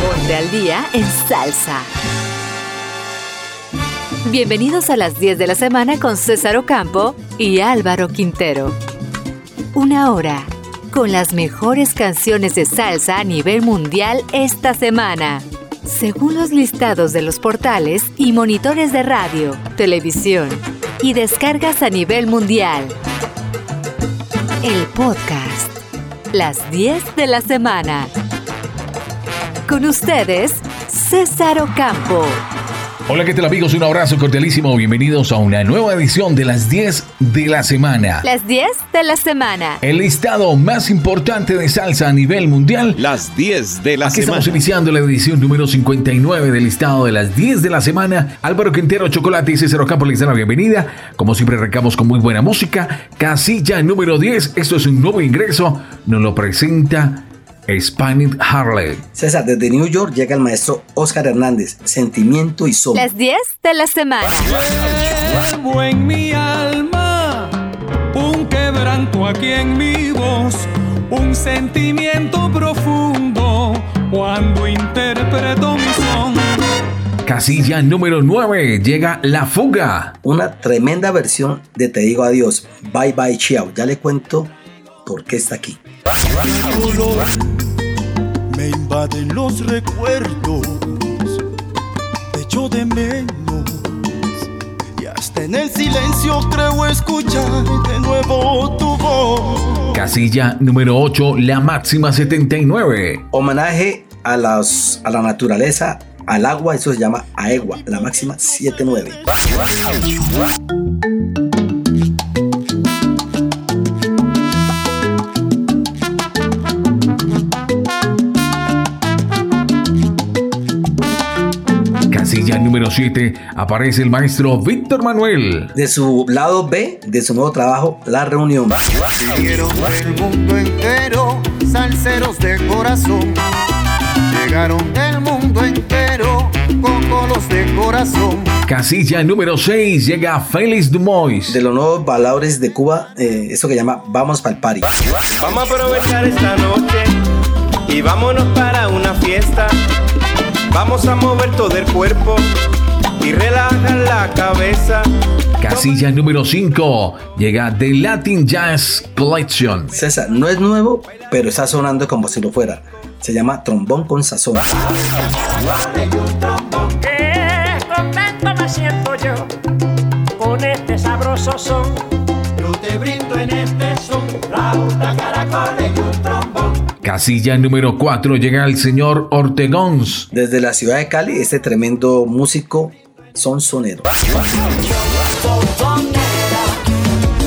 Ponte al día en salsa. Bienvenidos a las 10 de la semana con César Ocampo y Álvaro Quintero. Una hora con las mejores canciones de salsa a nivel mundial esta semana. Según los listados de los portales y monitores de radio, televisión y descargas a nivel mundial. El podcast. Las 10 de la semana. Con ustedes, César Ocampo. Hola, ¿qué tal amigos? Un abrazo cordialísimo. Bienvenidos a una nueva edición de las 10 de la semana. Las 10 de la semana. El listado más importante de salsa a nivel mundial. Las 10 de la Aquí semana. estamos iniciando la edición número 59 del listado de las 10 de la semana. Álvaro Quintero, Chocolate y César Ocampo les dan la bienvenida. Como siempre, arrancamos con muy buena música. Casilla número 10. Esto es un nuevo ingreso. Nos lo presenta Spanish Harley. César, desde New York llega el maestro Oscar Hernández, Sentimiento y Sol. Las 10 de la semana. Llevo en mi alma un quebranto aquí en mi voz, un sentimiento profundo cuando interpreto mi son. Casilla número 9. Llega La Fuga. Una tremenda versión de Te digo adiós, Bye Bye Chiao. Ya le cuento por qué está aquí. dolor me invaden los recuerdos, te echo de menos y hasta en el silencio creo escuchar de nuevo tu voz. Casilla número 8, la máxima 79. Homenaje a, las, a la naturaleza, al agua, eso se llama Aegua, la máxima 79. Casilla número 7, aparece el maestro Víctor Manuel. De su lado B, de su nuevo trabajo, La Reunión. Vinieron del mundo entero, salseros de corazón. Llegaron del mundo entero, cocolos de corazón. Casilla número 6, llega Félix Dumois. De los nuevos bailadores de Cuba, eh, eso que llama Vamos Pa'l Party. Vamos a aprovechar esta noche y vámonos para una fiesta. Vamos a mover todo el cuerpo y relajar la cabeza. Casilla número 5, llega The Latin Jazz Collection. César, no es nuevo, pero está sonando como si lo fuera. Se llama Trombón con Sazón. Qué contento me siento yo con este sabroso son. Yo te brindo en este son, flauta, caracoles y un trombón. Casilla número 4, llega el señor Ortegons. Desde la ciudad de Cali, este tremendo músico son sonero.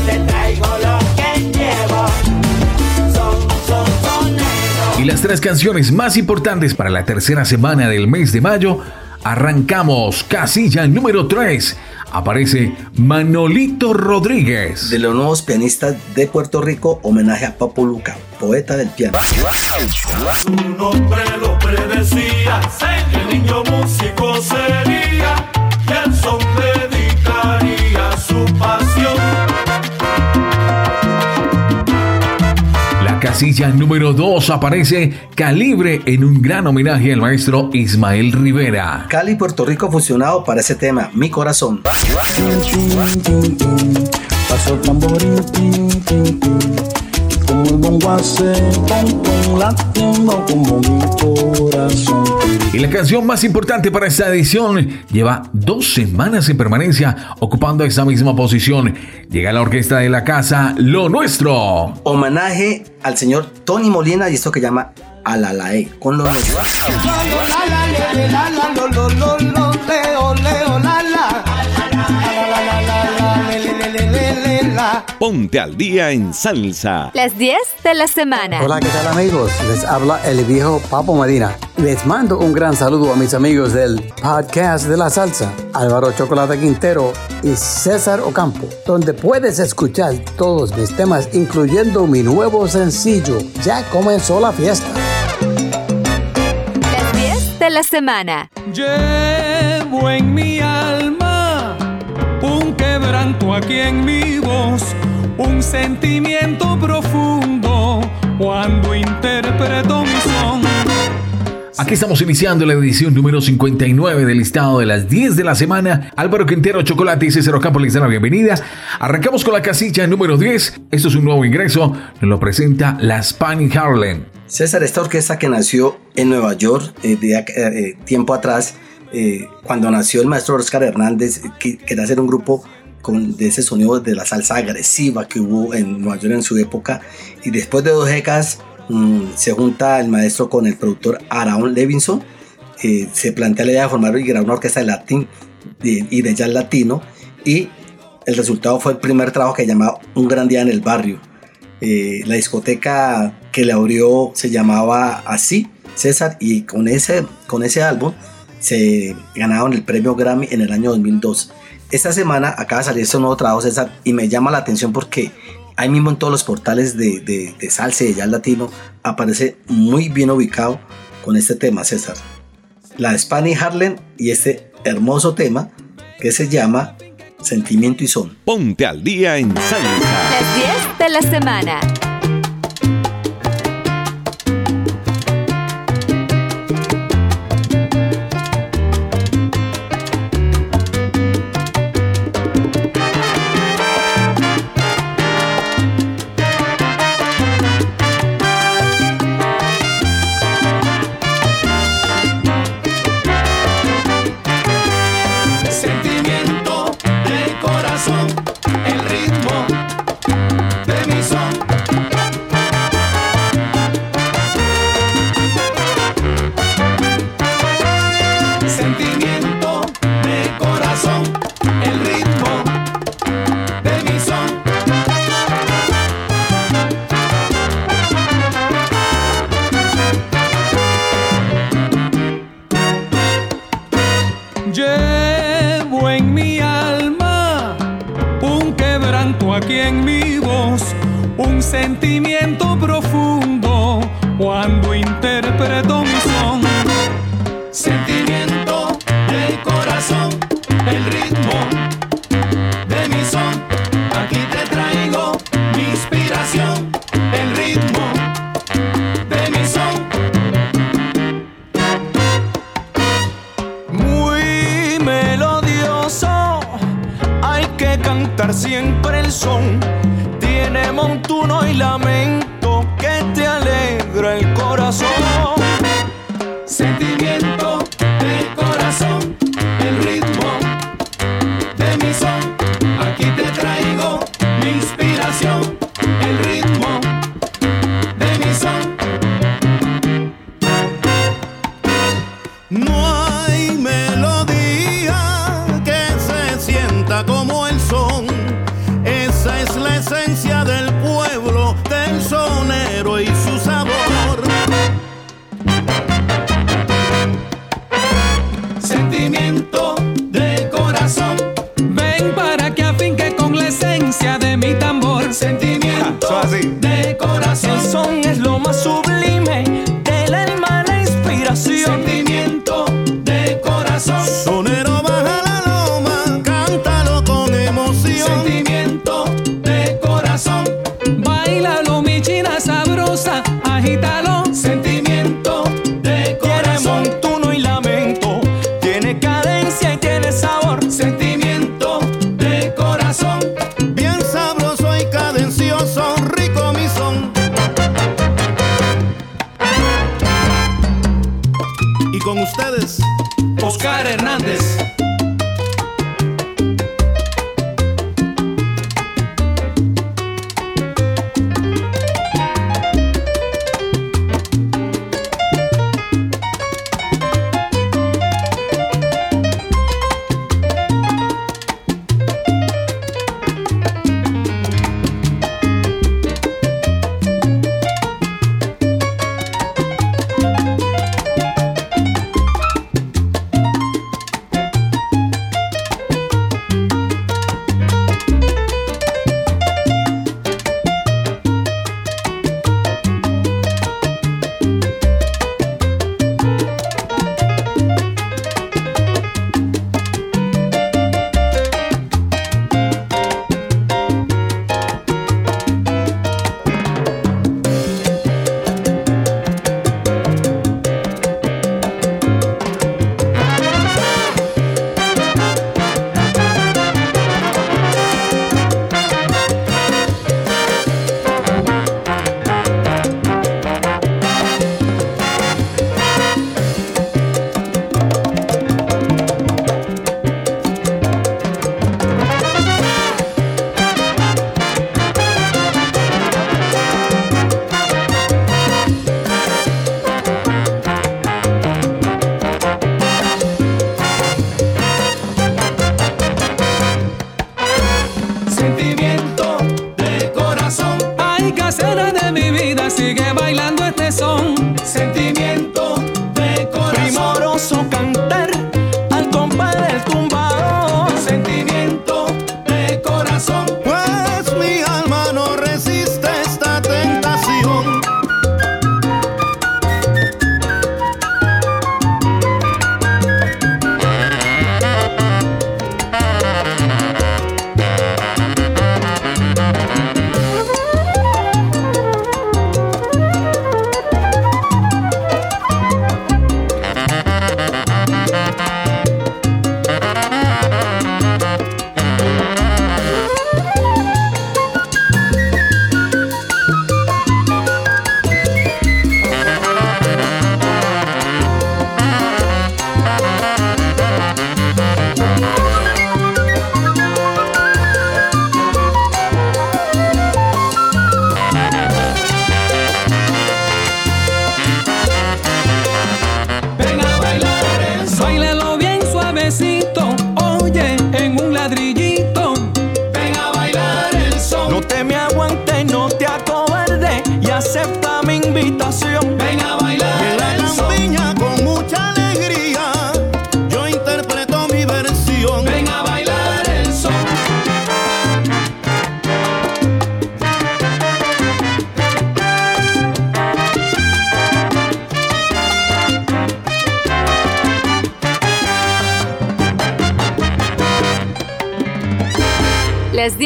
Te traigo lo que llevo. Son, son, sonero. Y las tres canciones más importantes para la tercera semana del mes de mayo. Arrancamos. Casilla número 3. Aparece Manolito Rodríguez. De los nuevos pianistas de Puerto Rico, homenaje a Papo Luca, poeta del piano. Su nombre lo predecía, que el niño músico sería, La casilla número 2 aparece Calibre en un gran homenaje al maestro Ismael Rivera. Cali Puerto Rico fusionado para ese tema, Mi Corazón. Paso el tamborín, tin, tin, tin, y la canción más importante para esta edición lleva dos semanas en permanencia ocupando esa misma posición. Llega la orquesta de la casa Lo Nuestro. Homenaje al señor Tony Molina y esto que llama Alalae con lo nuestro. Ponte al día en salsa. Las 10 de la semana. Hola, ¿qué tal amigos? Les habla el viejo Papo Medina. Les mando un gran saludo a mis amigos del podcast de la salsa, Álvaro Chocolate Quintero y César Ocampo, donde puedes escuchar todos mis temas, incluyendo mi nuevo sencillo, Ya comenzó la fiesta. Las 10 de la semana. Llevo en un aquí en mi voz, un sentimiento profundo cuando interpreto mi son. Aquí estamos iniciando la edición número 59 del listado de las 10 de la semana. Álvaro Quintero, Chocolate y César Ocampo les dan la bienvenida. Arrancamos con la casilla número 10. Esto es un nuevo ingreso. Nos lo presenta la Spanish Harlem. César, esta orquesta que nació en Nueva York eh, de, eh, tiempo atrás, eh, cuando nació el maestro Oscar Hernández, que quería hacer un grupo con, de ese sonido de la salsa agresiva que hubo en Nueva York en su época. Y después de dos décadas Mm, se junta el maestro con el productor Aaron Levinson. se plantea la idea de formar y grabar una orquesta de latín y de jazz latino. Y el resultado fue el primer trabajo que llamaba Un gran día en el barrio. Eh, la discoteca que le abrió se llamaba así, César, y con ese, con ese álbum se ganaron el premio Grammy en el año 2002. Esta semana acaba de salir este nuevo trabajo, César, y me llama la atención porque ahí mismo en todos los portales de, de, salsa y de jazz latino, aparece muy bien ubicado con este tema, César. La Spanish Harlem y este hermoso tema que se llama Sentimiento y Son. Ponte al día en salsa. Las 10 de la semana.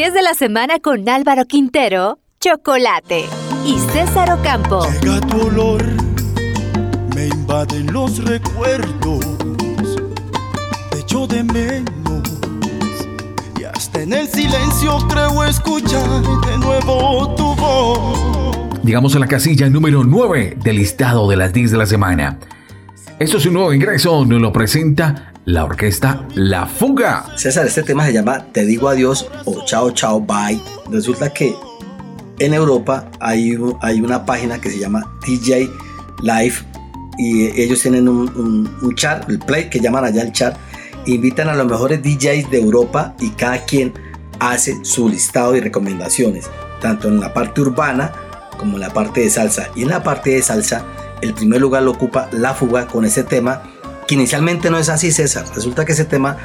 10 de la semana con Álvaro Quintero, Chocolate y César Ocampo. Llega tu olor, me invaden los recuerdos, te echo de menos. Y hasta en el silencio creo escuchar de nuevo tu voz. Llegamos a la casilla número 9 del listado de las 10 de la semana. Esto es un nuevo ingreso, nos lo presenta la orquesta La Fuga. César, este tema se llama Te digo adiós o Chao Chao Bye. Resulta que en Europa hay, hay una página que se llama DJ Live y ellos tienen un, un, un chat, el play que llaman allá el chat, invitan a los mejores DJs de Europa y cada quien hace su listado y recomendaciones, tanto en la parte urbana como en la parte de salsa. Y en la parte de salsa, el primer lugar lo ocupa La Fuga con ese tema, que inicialmente no es así, César. Resulta que ese tema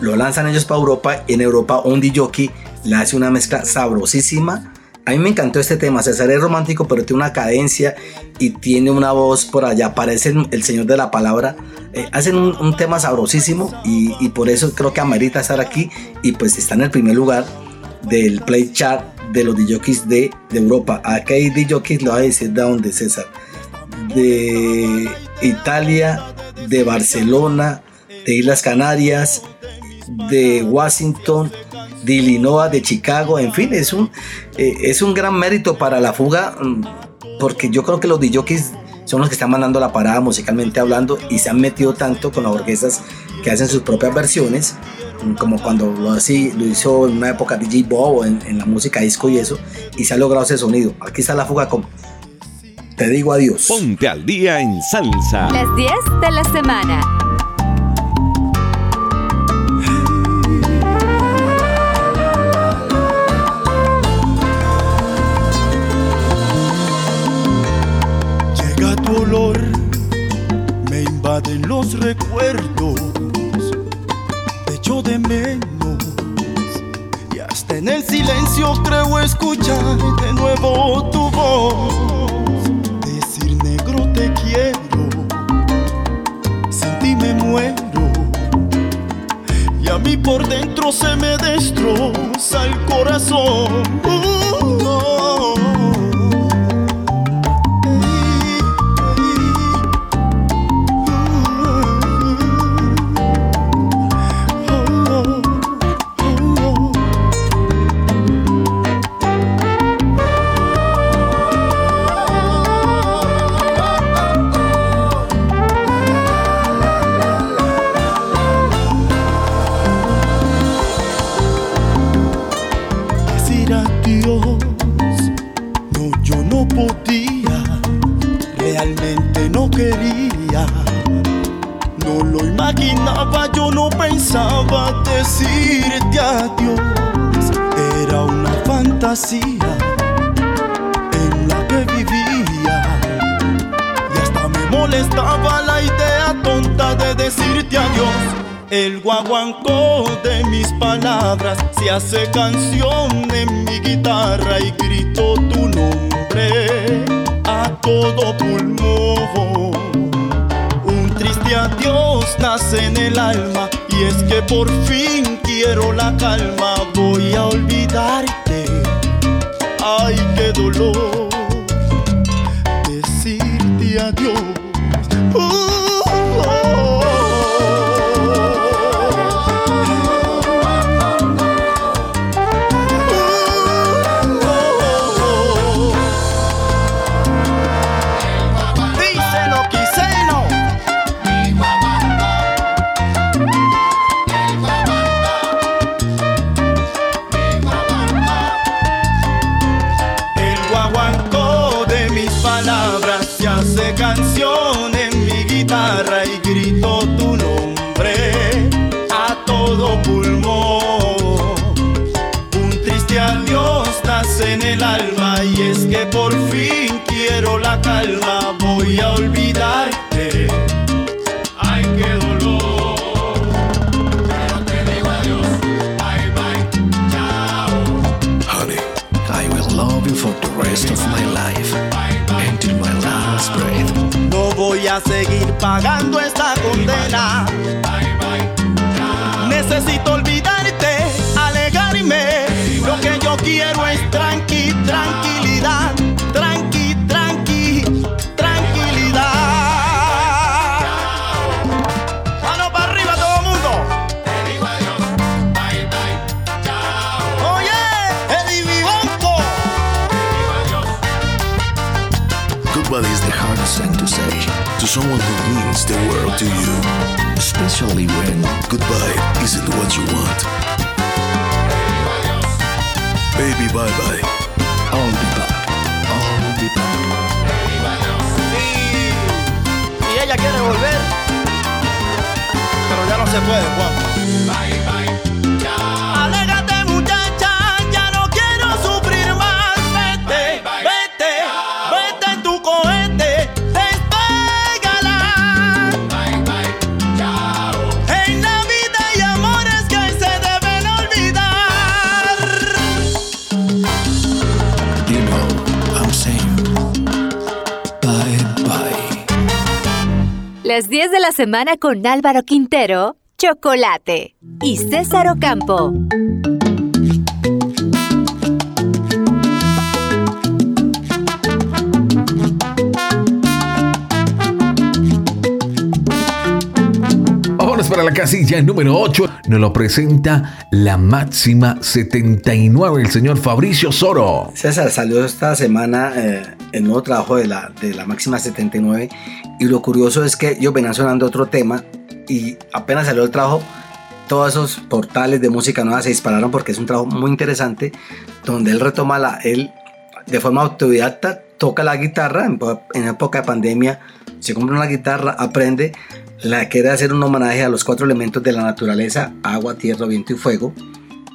lo lanzan ellos para Europa y en Europa un DJ le hace una mezcla sabrosísima. A mí me encantó este tema, César es romántico, pero tiene una cadencia y tiene una voz por allá, parece el, señor de la palabra. Eh, hacen un, un tema sabrosísimo y, y por eso creo que amerita estar aquí y pues está en el primer lugar del play chart de los DJs de, de Europa. Aquí hay DJs, lo voy a decir de dónde, César. De Italia, de Barcelona, de Islas Canarias, de Washington, de Illinois, de Chicago, en fin, es un, eh, es un gran mérito para la fuga, mm, porque yo creo que los DJs son los que están mandando la parada musicalmente hablando y se han metido tanto con las orquestas que hacen sus propias versiones, mm, como cuando lo, así, lo hizo en una época DJ Bob en, en la música disco y eso, y se ha logrado ese sonido. Aquí está la fuga con Te digo adiós. Ponte al día en salsa. Las 10 de la semana. Las 10 de la semana con Álvaro Quintero, Chocolate y César Ocampo. Vámonos para la casilla número 8. Nos lo presenta la máxima 79, el señor Fabricio Soro. César salió esta semana eh, el nuevo trabajo de la, de la máxima 79 y lo curioso es que ellos venían sonando otro tema y apenas salió el trabajo todos esos portales de música nueva se dispararon porque es un trabajo muy interesante donde él retoma la él de forma autodidacta toca la guitarra en, en época de pandemia se compra una guitarra aprende la quiere hacer un homenaje a los cuatro elementos de la naturaleza agua tierra viento y fuego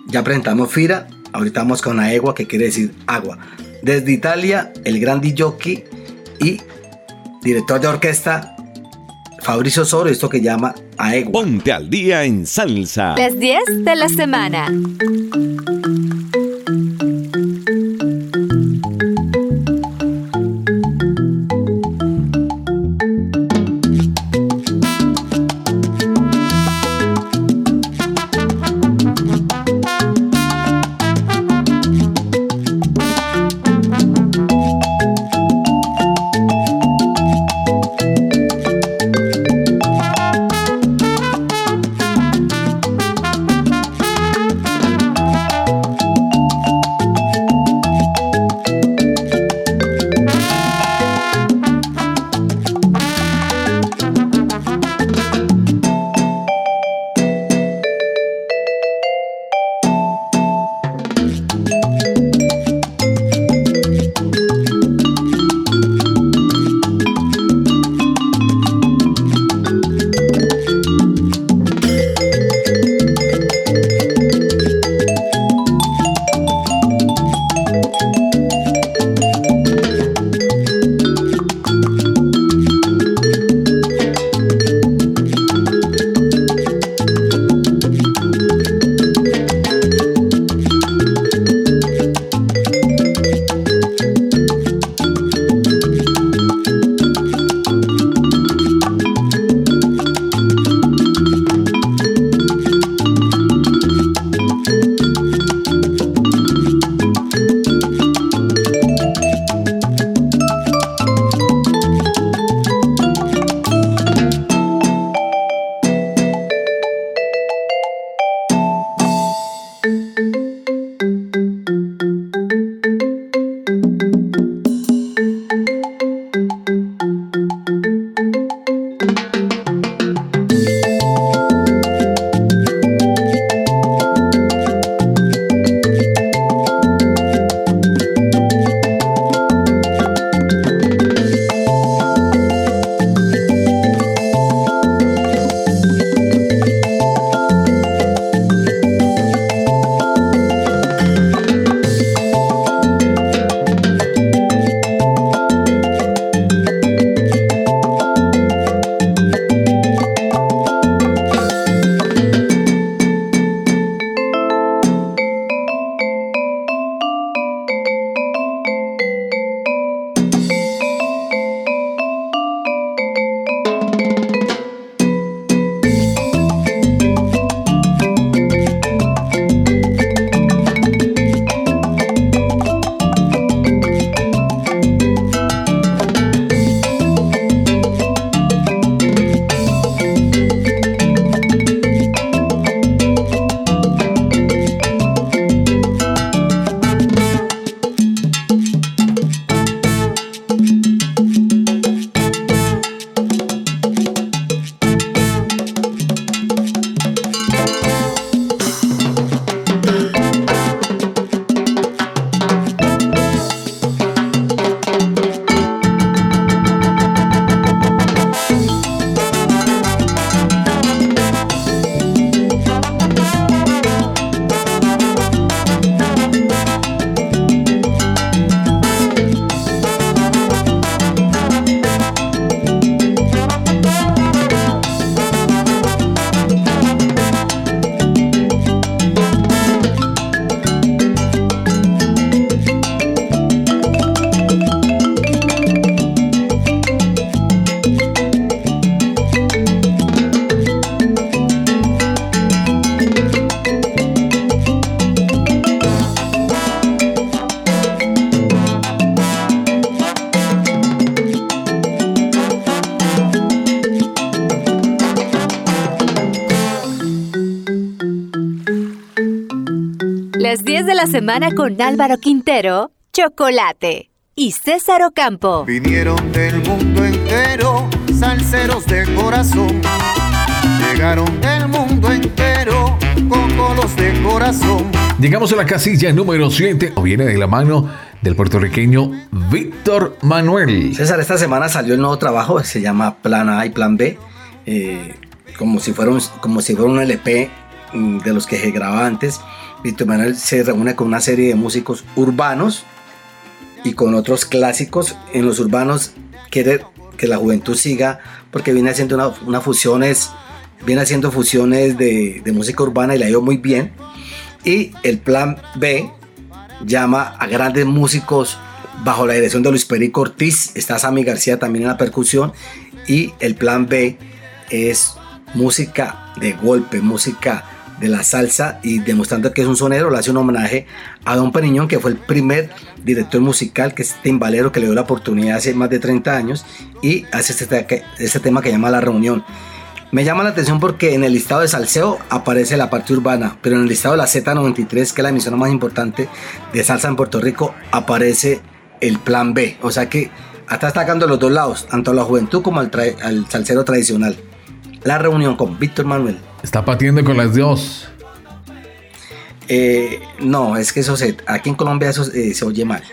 ya presentamos Fira, ahorita vamos con Aegua, que quiere decir agua. Desde Italia, el gran Jockey y director de orquesta Fabricio Soro, esto que llama Aegua. Ponte al día en salsa. Las 10 de la semana. Semana con Álvaro Quintero, Chocolate y César Ocampo. Vinieron del mundo entero, salseros de corazón. Llegaron del mundo entero, cocolos de corazón. Llegamos a la casilla número 7, o viene de la mano del puertorriqueño Víctor Manuel. César, esta semana salió el nuevo trabajo, se llama Plan A y Plan B, eh, como, si fuera un, como si fuera un LP mm, de los que se grababa antes. Víctor Manuel se reúne con una serie de músicos urbanos y con otros clásicos. En los urbanos quiere que la juventud siga porque viene haciendo una, fusiones, viene haciendo fusiones de, de música urbana y la ha ido muy bien. Y el plan B llama a grandes músicos bajo la dirección de Luis Perico Ortiz, está Sammy García también en la percusión y el plan B es música de golpe, música de la salsa y demostrando que es un sonero, le hace un homenaje a Don Periñón, que fue el primer director musical, que es timbalero, que le dio la oportunidad hace más de 30 años y hace este, este tema que llama La Reunión. Me llama la atención porque en el listado de salseo aparece la parte urbana, pero en el listado de la Z93, que es la emisora más importante de salsa en Puerto Rico, aparece el plan B. O sea que está atacando los dos lados, tanto a la juventud como al, al salsero tradicional. La reunión con Víctor Manuel. Está patiendo con las dos. Eh, no, es que eso se, aquí en Colombia eso eh, se oye mal.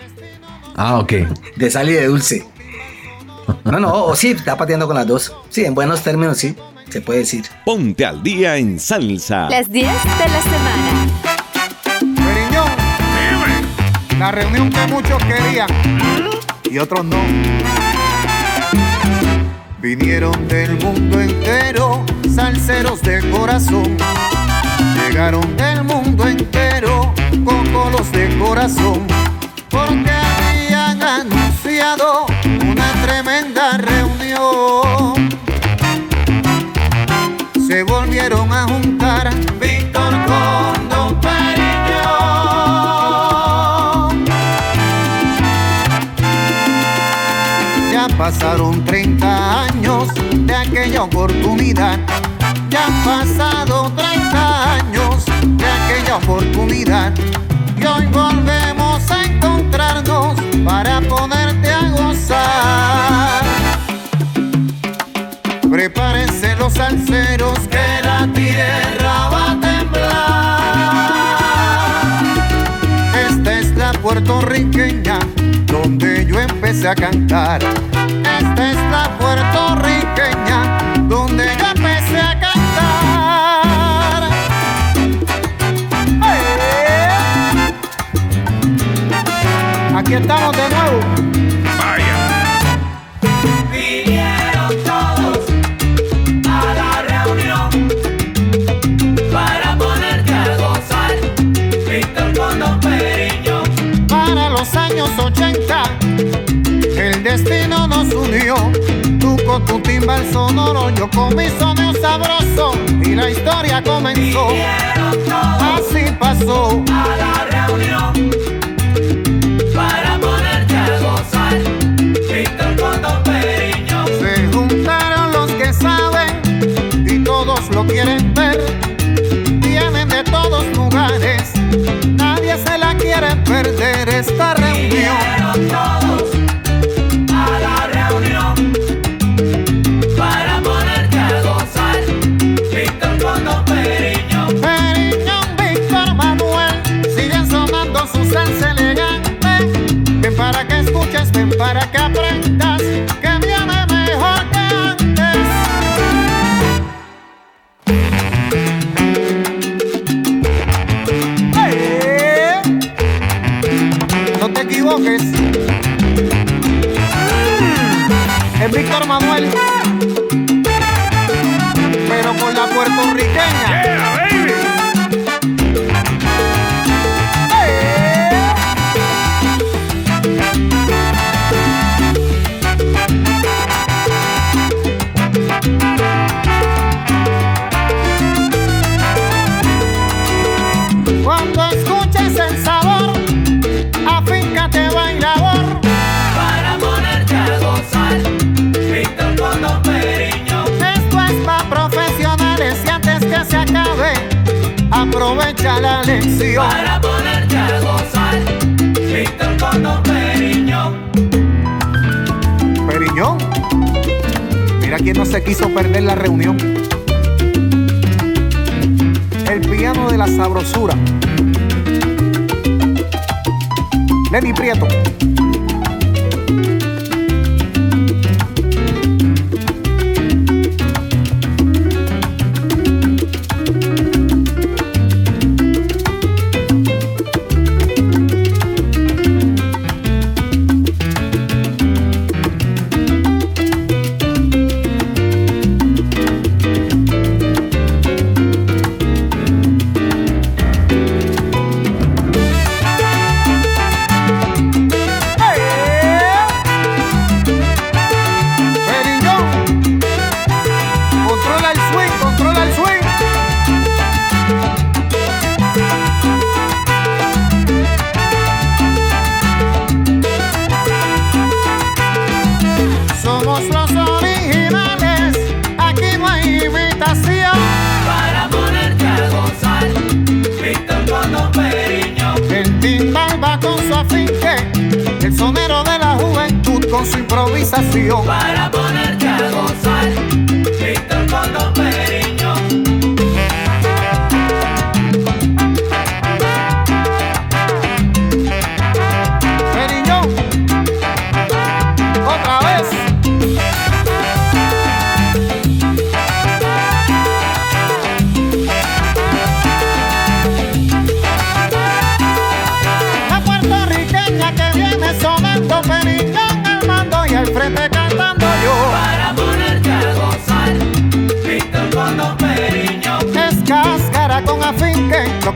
Ah, ok. De sal y de dulce. No, no, o sí, está pateando con las dos. Sí, en buenos términos, sí, se puede decir. Ponte al día en salsa. Las 10 de la semana. Periñón, la reunión que muchos querían y otros no. Vinieron del mundo entero, salseros de corazón. Llegaron del mundo entero, cocolos de corazón. Porque habían anunciado una tremenda reunión. Se volvieron a juntar pasaron 30 años de aquella oportunidad. Ya han pasado 30 años de aquella oportunidad. Y hoy volvemos a encontrarnos para ponerte a gozar. Prepárense los salseros que la tierra va a temblar. Esta es la puertorriqueña donde yo empecé a cantar. Estamos de nuevo. Vinieron todos a la reunión para ponerte a gozar. Víctor con Don Periñón. Para los años 80, el destino nos unió. Tú con tu timbal sonoro, yo con mi sonido sabroso. Y la historia comenzó. Así pasó. a la reunión para ponerte a gozar. Víctor con Don Periñón. Se juntaron los que saben y todos lo quieren ver. Vienen de todos lugares, nadie se la quiere perder esta reunión. todos aprovecha la lección. Para ponerte a gozar, Víctor con Don Periñón. Periñón. Mira quién no se quiso perder la reunión. El piano de la sabrosura. Lenny Prieto. Improvisación. Para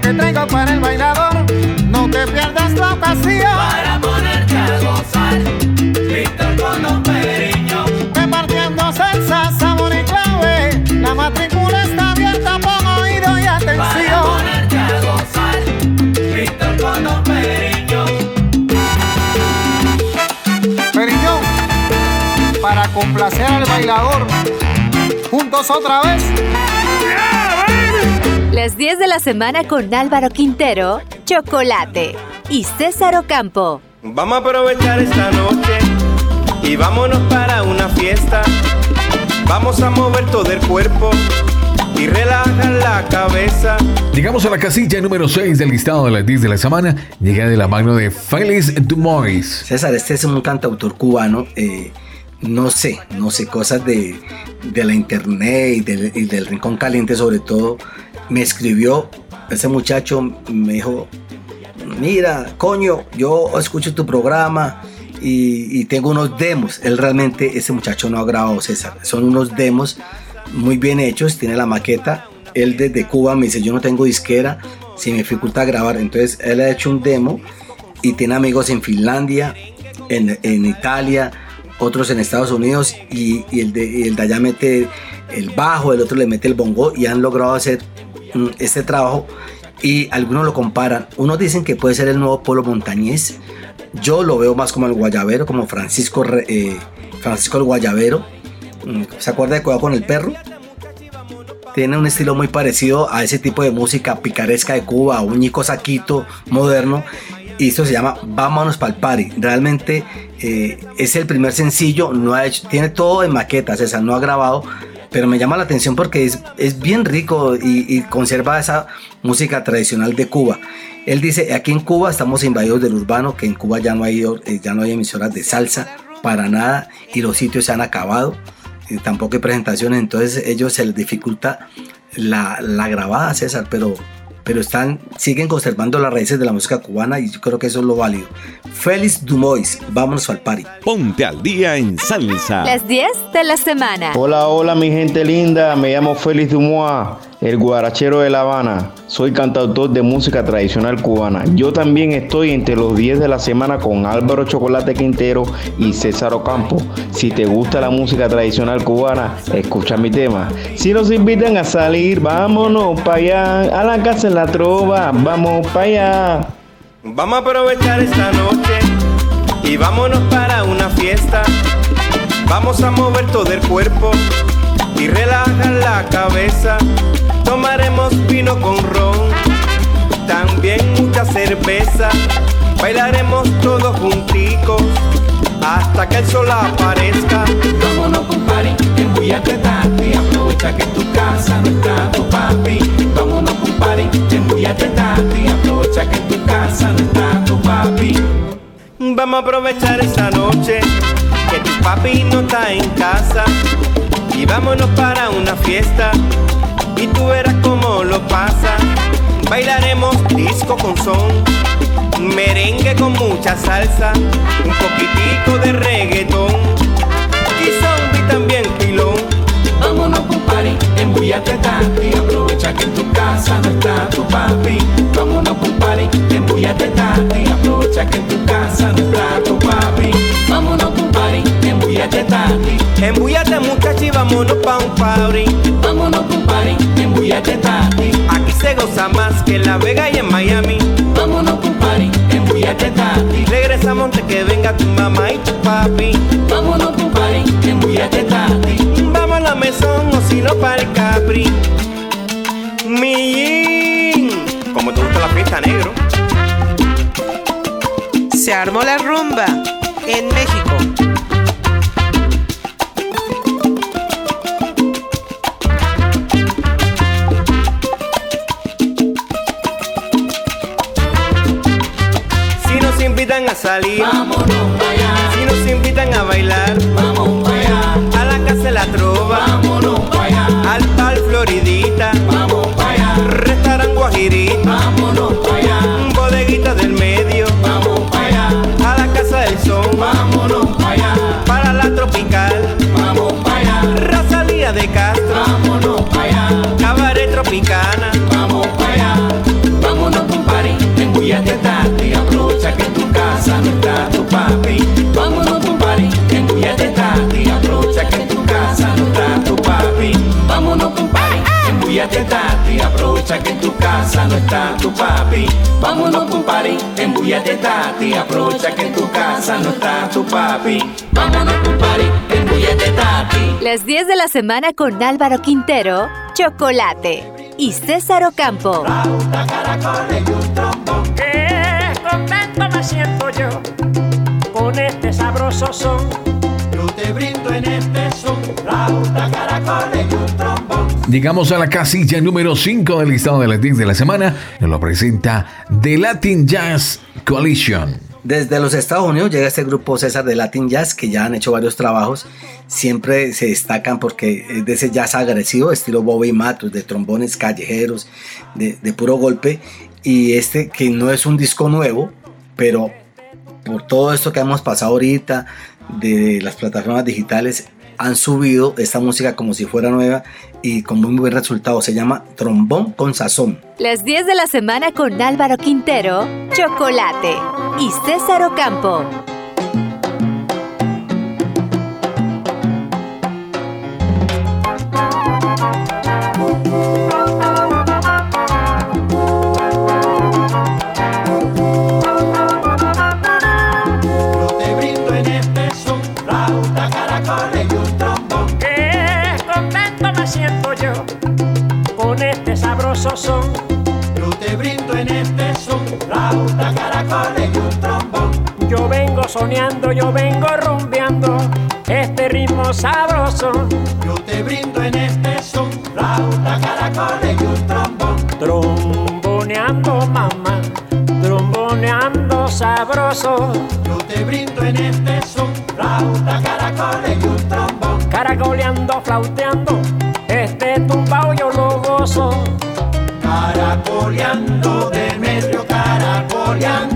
que traigo para el bailador. No te pierdas la ocasión. Para ponerte a gozar, Víctor con Don Periñón. Repartiendo salsa, sabor y clave. La matrícula está abierta, pon oído y Para atención. ponerte a gozar, Víctor con Don Periñón. Periñón, para complacer al bailador. Juntos otra vez. Las 10 de la semana con Álvaro Quintero, Chocolate y César Ocampo. Vamos a aprovechar esta noche y vámonos para una fiesta. Vamos a mover todo el cuerpo y relajar la cabeza. Llegamos a la casilla número 6 del listado de las 10 de la semana. Llega de la mano de Félix Dumois. César, este es un cantautor cubano. eh, no sé, no sé, cosas de, de la internet y del, y del rincón caliente sobre todo. Me escribió, ese muchacho me dijo, mira, coño, yo escucho tu programa y, y tengo unos demos. Él realmente, ese muchacho no ha grabado, César. Son unos demos muy bien hechos, tiene la maqueta. Él desde Cuba me dice, yo no tengo disquera, si me dificulta grabar. Entonces él ha hecho un demo y tiene amigos en Finlandia, en, en Italia, otros en Estados Unidos y, y el, de, y el de allá mete el bajo, el otro le mete el bongo y han logrado hacer este trabajo y algunos lo comparan. Unos dicen que puede ser el nuevo Polo Montañés. Yo lo veo más como el Guayabero, como Francisco, eh, Francisco el Guayabero. Mm, ¿Se acuerda de Cuidado con el Perro? Tiene un estilo muy parecido a ese tipo de música picaresca de Cuba, un Ñico Saquito moderno. Y esto se llama Vámonos pa'l party. Realmente eh, es el primer sencillo, no ha hecho, tiene todo en maquetas, esa no ha grabado, pero me llama la atención porque es, es bien rico y, conserva esa música tradicional de Cuba. Él dice, aquí en Cuba estamos invadidos del urbano, que en Cuba ya no hay, eh, ya no hay emisoras de salsa para nada y los sitios se han acabado, y tampoco hay presentaciones, entonces ellos se les dificulta la, la grabada, César, pero, pero están, siguen conservando las raíces de la música cubana y yo creo que eso es lo válido. Félix Dumois, vámonos al party. Ponte al día en salsa. Las 10 de la semana. Hola, hola mi gente linda, me llamo Félix Dumois, el guarachero de La Habana. Soy cantautor de música tradicional cubana. Yo también estoy entre los 10 de la semana con Álvaro Chocolate Quintero y César Ocampo. Si te gusta la música tradicional cubana, escucha mi tema. Si nos invitan a salir, vámonos para allá, a la casa en la trova, vamos para allá. Vamos a aprovechar esta noche y vámonos para una fiesta. Vamos a mover todo el cuerpo y relajar la cabeza. Tomaremos vino con ron también mucha cerveza. Bailaremos todos junticos hasta que el sol aparezca. Vámonos, compadre, embúllate tati, aprovecha que en tu casa no está tu papi. Vámonos, compadre, embúllate tati, aprovecha que en tu casa no está tu papi. Vamos a aprovechar esta noche que tu papi no está en casa y vámonos para una fiesta y tú verás cómo lo pasa. Bailaremos disco con son, merengue con mucha salsa, un poquitico de reggaetón y zombie también pilón. Vámonos, compadre, embúllate tati, aprovecha que en tu casa no está tu papi. Vámonos, compadre, embúllate tati, aprovecha que en tu casa no está tu papi. Vámonos, compadre, embúllate tati. Embúllate muchacha y vámonos pa' un party. Vámonos, tati. Aquí se goza más que en La Vega y en Miami. Vámonos, compadre, embúllate tati. Regresamos de que venga tu mamá y tu papi. Vámonos, compadre, embúllate semana con Álvaro Quintero, Chocolate y César Ocampo. Qué contento me siento yo con este sabroso son. Yo te brindo en este son, flauta, caracoles y un trombón. Llegamos a la casilla número 5 del listado de las 10 de la semana. Nos lo presenta The Latin Jazz Coalition. Desde los Estados Unidos llega este grupo César de Latin Jazz que ya han hecho varios trabajos. Siempre se destacan porque es de ese jazz agresivo, estilo Bobby Matos, de trombones callejeros, de, de puro golpe. Y este que no es un disco nuevo, pero por todo esto que hemos pasado ahorita de las plataformas digitales han subido esta música como si fuera nueva y con muy buen resultado. Se llama Trombón con Sazón. Las 10 de la semana con Álvaro Quintero, Chocolate y César Ocampo. Son. Yo te brindo en este son, flauta, caracoles y un trombón. Yo vengo soñando, yo vengo rumbeando este ritmo sabroso. Yo te brindo en este son, flauta, caracoles y un trombón. Tromboneando mamá, tromboneando sabroso. Yo te brindo en este son, flauta, caracoles y un trombón. Caracoleando, flauteando, este tumbao yo lo gozo. Caracoleando, Demetrio, caracoleando.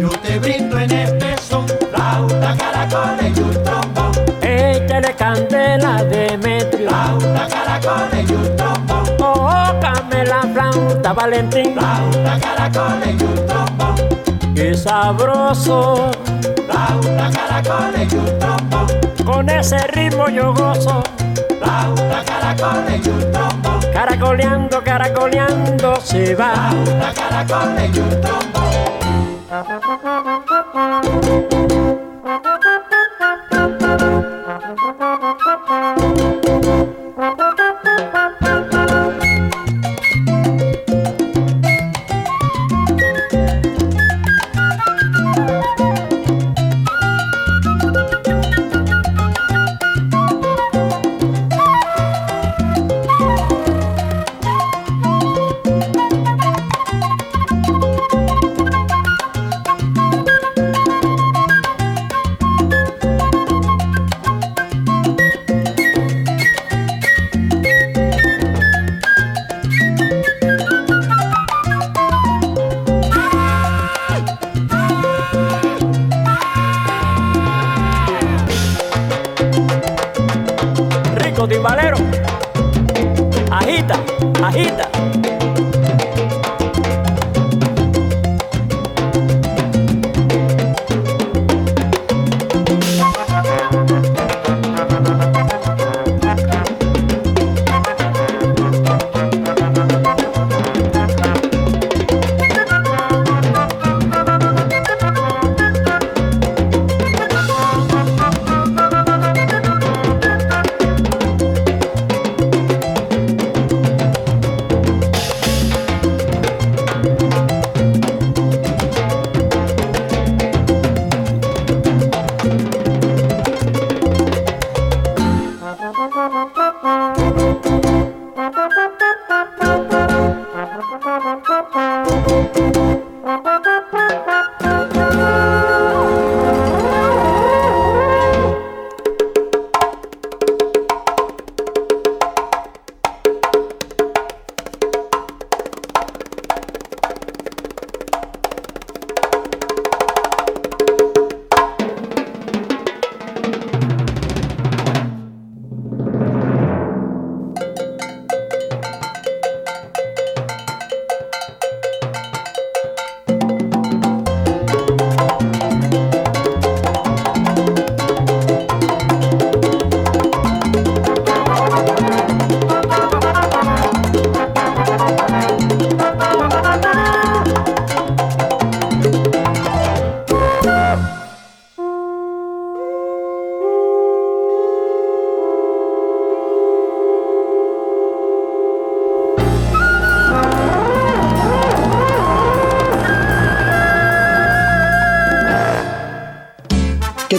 Yo te brindo en este son, flauta, caracoles y un trombón. Échale candela, Demetrio. Flauta, caracoles y un trombón. Tócame la flauta, Valentín. Flauta, caracoles y un trombón. Qué sabroso. Flauta, caracoles y un trombón. Con ese ritmo yo gozo. Flauta, caracoles y un trombón. Caracoleando, caracoleando se va. Flauta, caracoles y un trombón.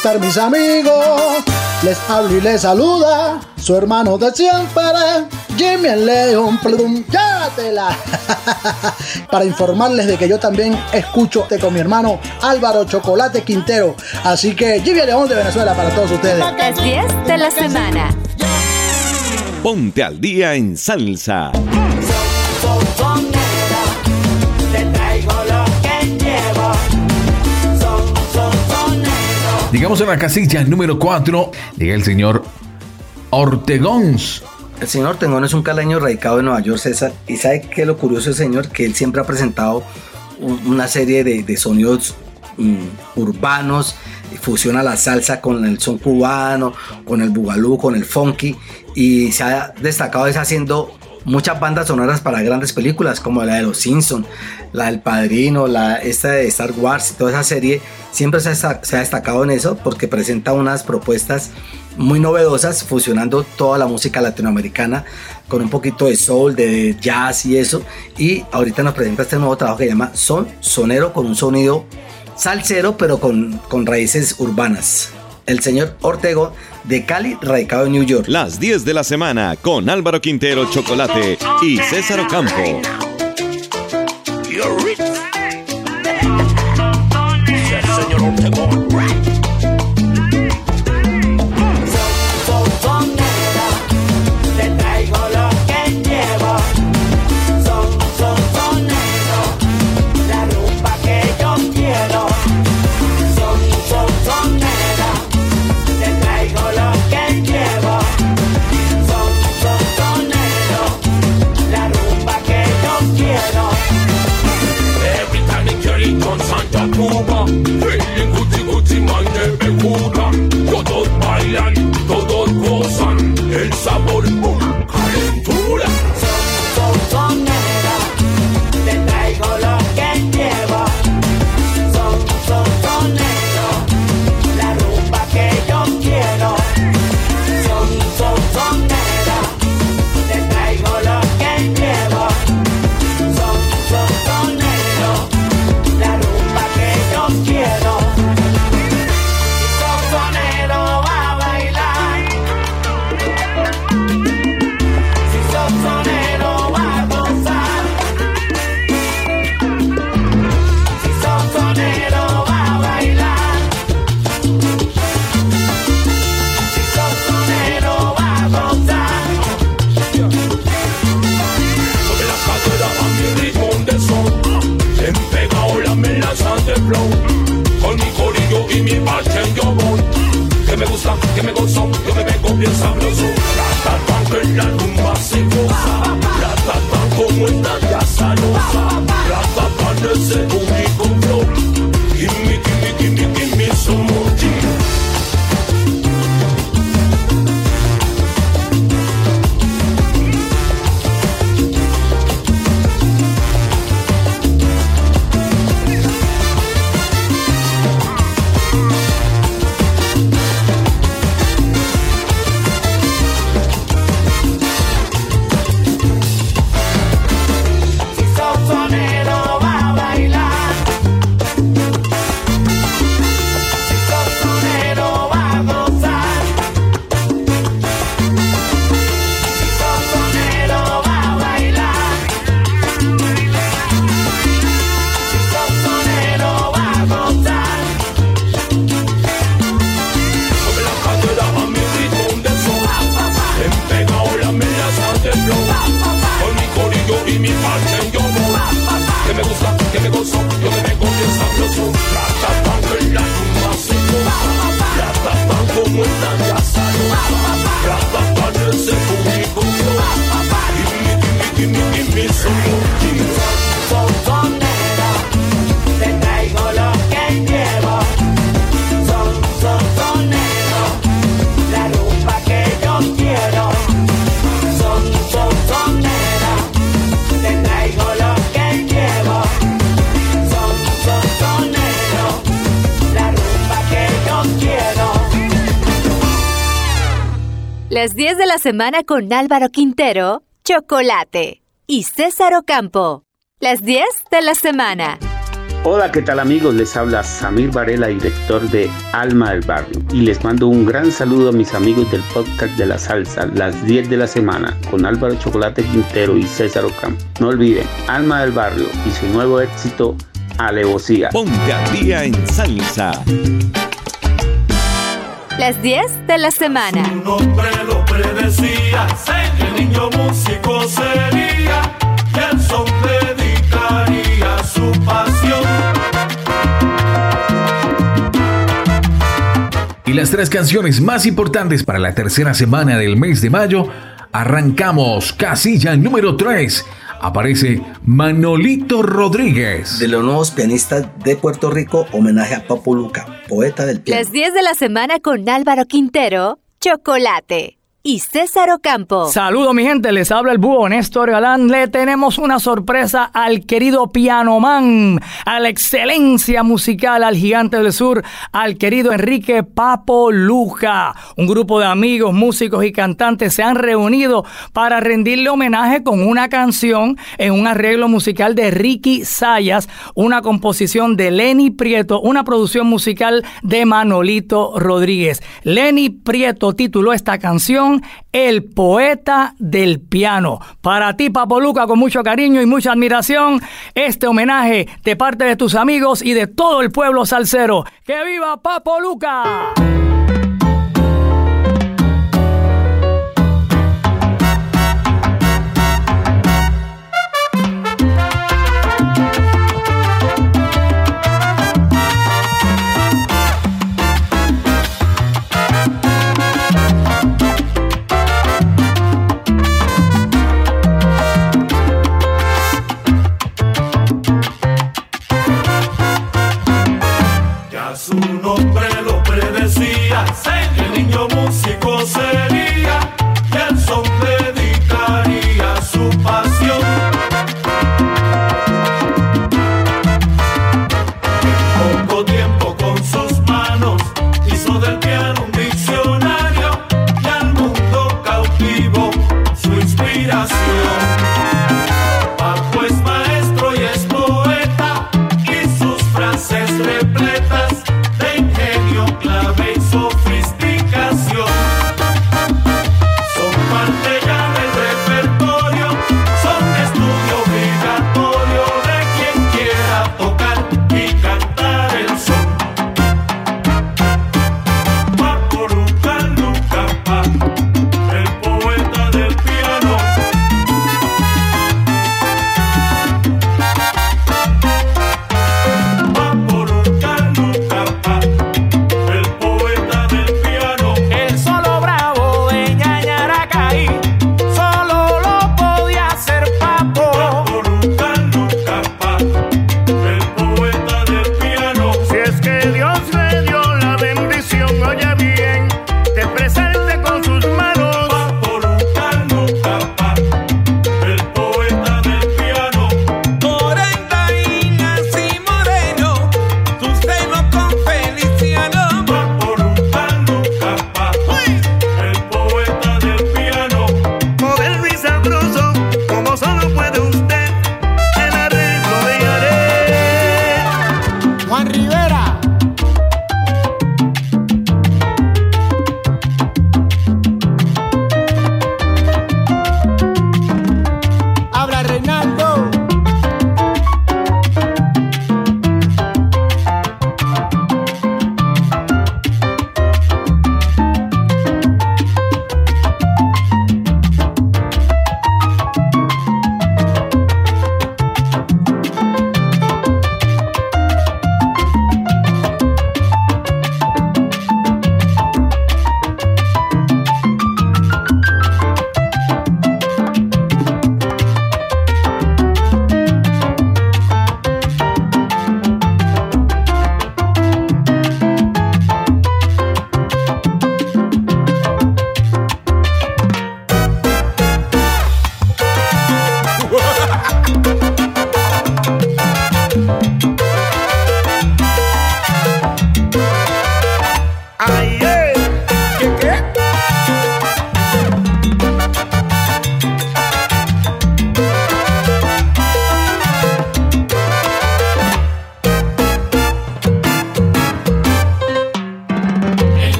¿Qué tal mis amigos? Les habla y les saluda su hermano de siempre, Jimmy el León. Plum, llévatela. Para informarles de que yo también escucho con mi hermano Álvaro Chocolate Quintero. Así que Jimmy el León de Venezuela para todos ustedes. Las 10 de la semana. Ponte al día en salsa. Llegamos a la casilla número 4. Llega el señor Ortegons. El señor Ortegón es un caleño radicado en Nueva York, César. Y sabe qué es lo curioso señor, que él siempre ha presentado un- una serie de, de sonidos mm, urbanos, fusiona la salsa con el son cubano, con el bugalú, con el funky, y se ha destacado es haciendo muchas bandas sonoras para grandes películas como la de Los Simpsons, la del Padrino, la esta de Star Wars y toda esa serie, siempre se ha, esta- se ha destacado en eso porque presenta unas propuestas muy novedosas, fusionando toda la música latinoamericana con un poquito de soul, de jazz y eso. Y ahorita nos presenta este nuevo trabajo que se llama Son Sonero con un sonido salsero, pero con, con raíces urbanas. El señor Ortego de Cali, radicado en New York. Las 10 de la semana con Álvaro Quintero Chocolate y César Ocampo. La semana con Álvaro Quintero, Chocolate y César Ocampo. Las 10 de la semana. Hola, ¿qué tal amigos? Les habla Samir Varela, director de Alma del Barrio. Y les mando un gran saludo a mis amigos del podcast de la salsa, las 10 de la semana, con Álvaro Chocolate Quintero y César Ocampo. No olviden, Alma del Barrio y su nuevo éxito, Alevosía. Ponte al día en salsa. Las 10 de la semana. nombre lo predecía, que niño músico sería, que el son dedicaría su pasión. Y las tres canciones más importantes para la tercera semana del mes de mayo, arrancamos casilla número 3. Aparece Manolito Rodríguez. De los nuevos pianistas de Puerto Rico, homenaje a Papo Luca, poeta del piano. Las 10 de la semana con Álvaro Quintero, Chocolate y César Ocampo. Saludos mi gente, les habla el búho Néstor Galán. Le tenemos una sorpresa al querido pianoman, a la excelencia musical, al gigante del sur, al querido Enrique Papo Luja. Un grupo de amigos, músicos y cantantes se han reunido para rendirle homenaje con una canción en un arreglo musical de Ricky Sayas, una composición de Lenny Prieto, una producción musical de Manolito Rodríguez. Lenny Prieto tituló esta canción El poeta del piano. Para ti, Papo Luca, con mucho cariño y mucha admiración, este homenaje de parte de tus amigos y de todo el pueblo salsero. ¡Que viva Papo Luca!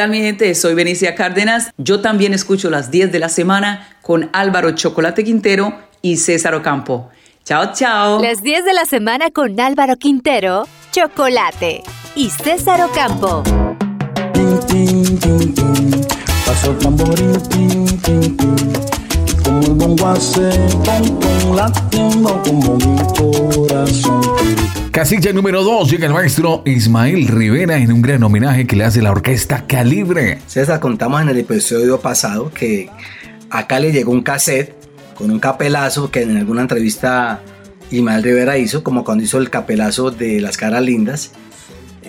Tal mi gente? Soy Benicia Cárdenas. Yo también escucho las 10 de la semana con Álvaro Chocolate Quintero y César Ocampo. Chao, chao. Las 10 de la semana con Álvaro Quintero, Chocolate y César Ocampo. Tin, tin, tin, tin. Paso el tamboril, tin, tin, tin. Y como el bongo hace pom, pom, latiendo como mi corazón. Casilla número 2 llega el maestro Ismael Rivera en un gran homenaje que le hace la orquesta Calibre. César, contamos en el episodio pasado que acá le llegó un cassette con un capelazo que en alguna entrevista Ismael Rivera hizo, como cuando hizo el capelazo de Las Caras Lindas.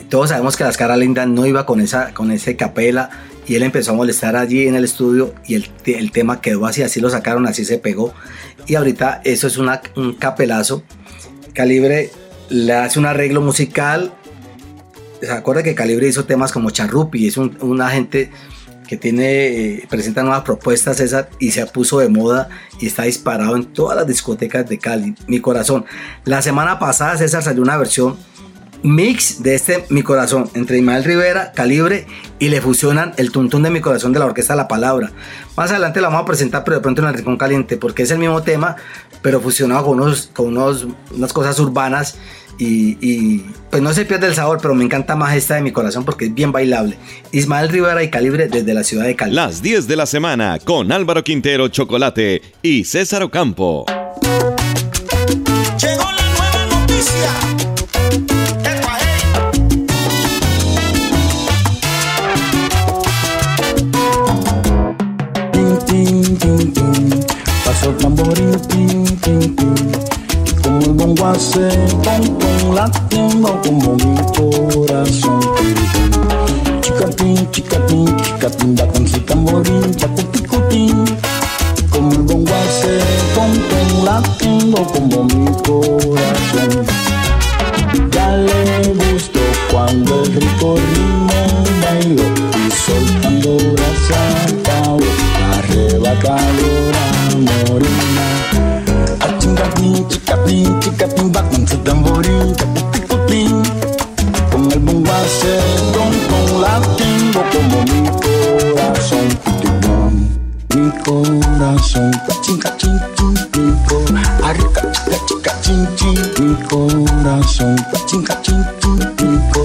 Todos sabemos que Las Caras Lindas no iba con, esa, con ese capela y él empezó a molestar allí en el estudio y el, el tema quedó así, así lo sacaron, así se pegó. Y ahorita eso es un capelazo. Calibre le hace un arreglo musical se acuerda que Calibre hizo temas como Charrupi, es un- una gente que tiene, eh, presenta nuevas propuestas esa, y se puso de moda y está disparado en todas las discotecas de Cali, Mi Corazón. La semana pasada César salió una versión mix de este Mi Corazón entre Ismael Rivera, Calibre y le fusionan el tuntún de Mi Corazón de la orquesta La Palabra. Más adelante la vamos a presentar, pero de pronto en el Rincón Caliente, porque es el mismo tema, pero fusionado con, unos, con unos, unas cosas urbanas y, pues no se pierde el sabor, pero me encanta más esta de Mi Corazón porque es bien bailable. Ismael Rivera y Calibre desde la ciudad de Cali. Las 10 de la semana con Álvaro Quintero Chocolate y César Ocampo. Hace pom, latiendo como mi corazón. Chicatín, chicatín, chicatín, su tamboril, chacupicutín. Como el bongo hace pom, pom, latiendo como mi corazón. Ya le gustó cuando el rico ritmo bailó y soltando brasa pao, arrebatadora morena. Con su tamborín, chapupicutín. Con el don, con latiendo como mi corazón. Titirón. Mi corazón, cachín, mi corazón, arrica, chica, chica, chin, mi corazón, cachín, cachín, chin, mi corazón,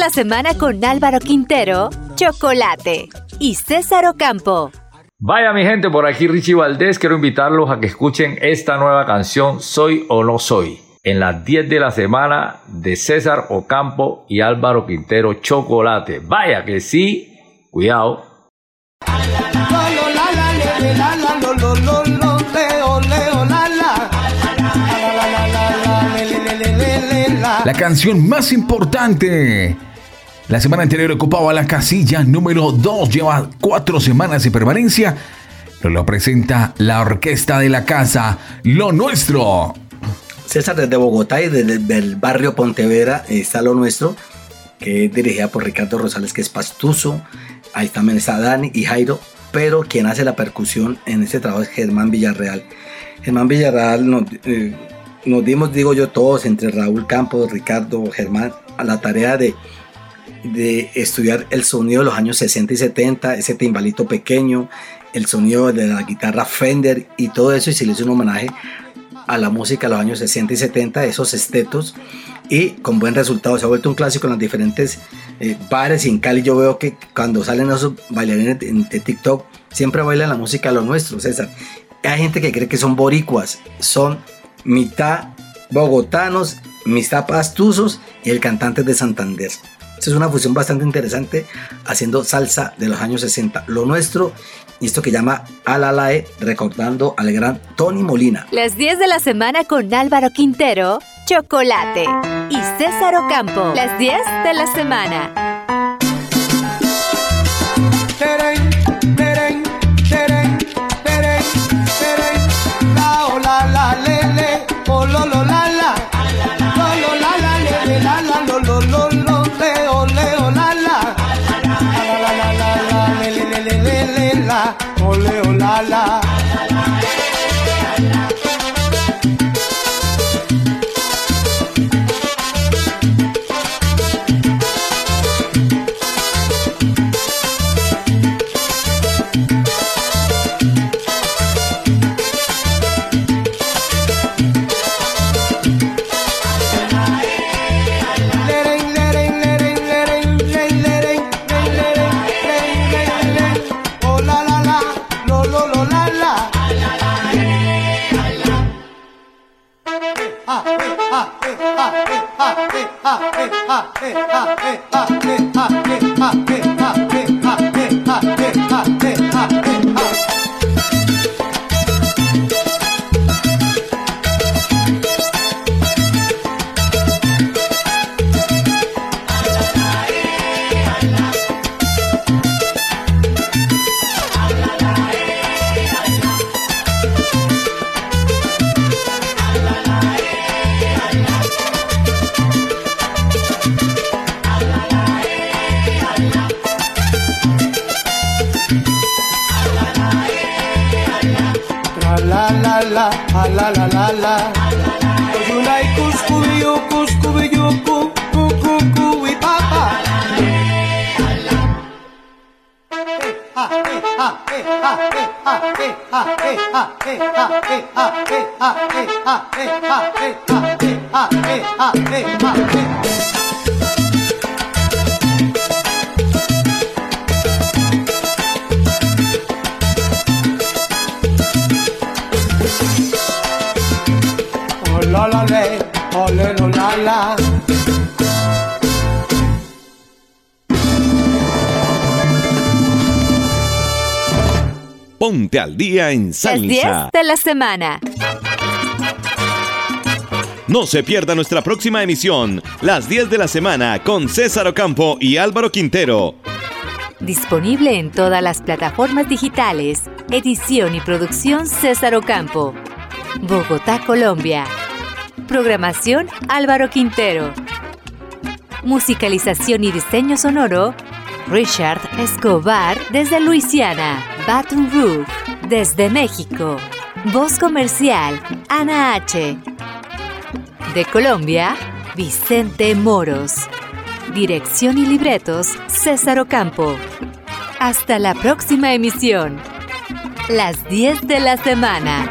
la semana con Álvaro Quintero, Chocolate y César Ocampo. Vaya mi gente, por aquí Richie Valdés, quiero invitarlos a que escuchen esta nueva canción Soy o no soy. En las 10 de la semana de César Ocampo y Álvaro Quintero Chocolate. Vaya que sí, cuidado. La canción más importante. La semana anterior ocupaba la casilla número 2, lleva cuatro semanas de permanencia. Nos lo presenta la orquesta de la casa, Lo Nuestro. César desde Bogotá y desde el barrio Pontevedra está Lo Nuestro, que es dirigida por Ricardo Rosales, que es pastuso. Ahí también está Dani y Jairo, pero quien hace la percusión en este trabajo es Germán Villarreal. Germán Villarreal nos, eh, nos dimos, digo yo, todos, entre Raúl Campos, Ricardo, Germán, a la tarea de, de estudiar el sonido de los años 60 y 70, ese timbalito pequeño, el sonido de la guitarra Fender y todo eso, y se le hizo un homenaje a la música de los años 60 y 70, esos estetos, y con buen resultado. Se ha vuelto un clásico en los diferentes eh, bares y en Cali yo veo que cuando salen esos bailarines de, TikTok, siempre bailan la música de lo nuestro, César. Hay gente que cree que son boricuas, son mitad bogotanos, mitad pastuzos y el cantante de Santander. Esta es una fusión bastante interesante haciendo salsa de los años 60. Lo nuestro y esto que llama Alalae, recordando al gran Tony Molina. Las 10 de la semana con Álvaro Quintero, Chocolate y César Ocampo. Las 10 de la semana. mala. Oyunai cuscubiyu, cuscubiyu, cu, cu, cu, cu, y papa. La la le, le lo la la. Ponte al día en Las 10 salsa. de la semana. No se pierda nuestra próxima emisión, las 10 de la semana, con César Ocampo y Álvaro Quintero. Disponible en todas las plataformas digitales. Edición y producción César Ocampo. Bogotá, Colombia. Programación Álvaro Quintero. Musicalización y diseño sonoro Richard Escobar desde Luisiana. Baton Rouge desde México. Voz comercial Ana H. De Colombia, Vicente Moros. Dirección y libretos César Ocampo. Hasta la próxima emisión. Las 10 de la semana.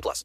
18 plus.